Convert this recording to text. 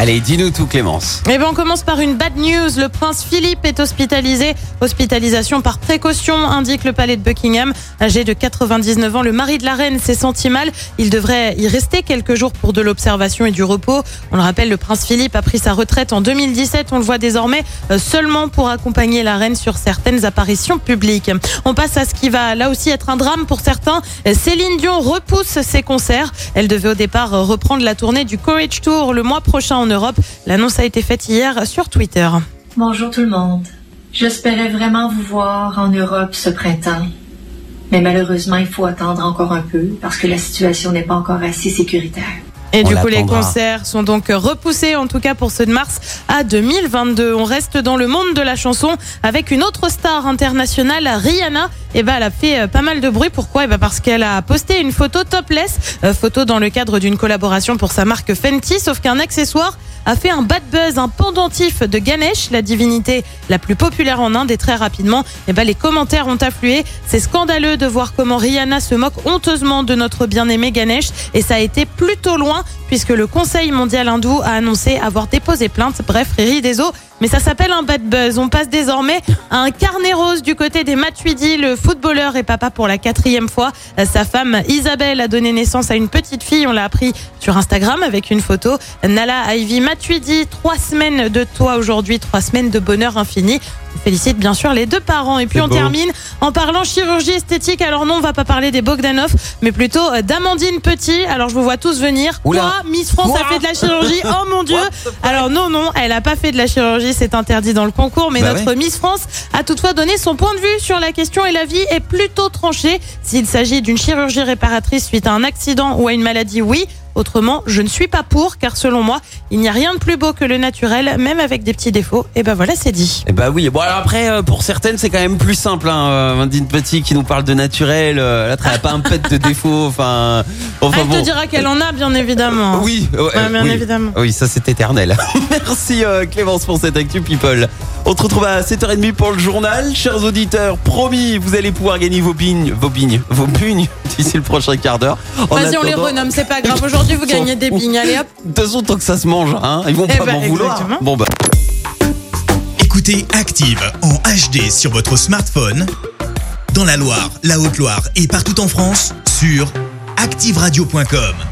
Allez, dis-nous tout Clémence. Eh ben, on commence par une bad news. Le prince Philippe est hospitalisé. Hospitalisation par précaution, indique le palais de Buckingham. Âgé de 99 ans, le mari de la reine s'est senti mal. Il devrait y rester quelques jours pour de l'observation et du repos. On le rappelle, le prince Philippe a pris sa retraite en 2017. On le voit désormais euh, seulement pour accompagner la reine sur certaines apparitions publiques. On passe à ce qui va là aussi être un drame pour certains. Céline Dion repousse ses concerts. Elle devait au départ reprendre la tournée du Courage Tour le mois prochain en Europe. L'annonce a été faite hier sur Twitter. Bonjour tout le monde. J'espérais vraiment vous voir en Europe ce printemps. Mais malheureusement, il faut attendre encore un peu parce que la situation n'est pas encore assez sécuritaire. Et On du coup, les concerts sont donc repoussés, en tout cas pour ceux de mars à 2022. On reste dans le monde de la chanson avec une autre star internationale, Rihanna. Et ben, elle a fait euh, pas mal de bruit. Pourquoi? Et ben, parce qu'elle a posté une photo topless, euh, photo dans le cadre d'une collaboration pour sa marque Fenty. Sauf qu'un accessoire a fait un bad buzz, un pendentif de Ganesh, la divinité la plus populaire en Inde. Et très rapidement, et ben, les commentaires ont afflué. C'est scandaleux de voir comment Rihanna se moque honteusement de notre bien-aimé Ganesh. Et ça a été plutôt loin 啊。Puisque le Conseil mondial hindou a annoncé avoir déposé plainte. Bref, Riri des eaux. Mais ça s'appelle un bad buzz. On passe désormais à un carnet rose du côté des Matuidi. Le footballeur et papa pour la quatrième fois. Sa femme Isabelle a donné naissance à une petite fille. On l'a appris sur Instagram avec une photo. Nala Ivy Matuidi, trois semaines de toi aujourd'hui, trois semaines de bonheur infini. On félicite bien sûr les deux parents. Et puis on beau. termine en parlant chirurgie esthétique. Alors non, on va pas parler des Bogdanov, mais plutôt d'Amandine Petit. Alors je vous vois tous venir. Oula. Quoi Miss France a fait de la chirurgie Oh mon Dieu Alors non, non, elle a pas fait de la chirurgie, c'est interdit dans le concours. Mais Bah notre Miss France a toutefois donné son point de vue sur la question et l'avis est plutôt tranché. S'il s'agit d'une chirurgie réparatrice suite à un accident ou à une maladie, oui. Autrement, je ne suis pas pour, car selon moi, il n'y a rien de plus beau que le naturel, même avec des petits défauts. Et ben voilà, c'est dit. Eh bah oui, bon alors après euh, pour certaines c'est quand même plus simple hein. euh, Petit qui nous parle de naturel, euh, là elle a pas un pet de défaut, enfin enfin Elle bon. te dira qu'elle en a, bien évidemment. Oui, ouais, Ouais, bien oui. évidemment. Oui, ça c'est éternel. Merci euh, Clémence pour cette actu people. On se retrouve à 7h30 pour le journal. Chers auditeurs, promis, vous allez pouvoir gagner vos bignes, vos bignes, vos bugnes d'ici le prochain quart d'heure. Vas-y, on les renomme, c'est pas grave. Aujourd'hui, vous gagnez des bignes. Allez hop. De toute façon, tant que ça se mange, hein, ils vont Eh pas ben, m'en vouloir. Bon bah. Écoutez Active en HD sur votre smartphone, dans la Loire, la Haute-Loire et partout en France, sur activeradio.com.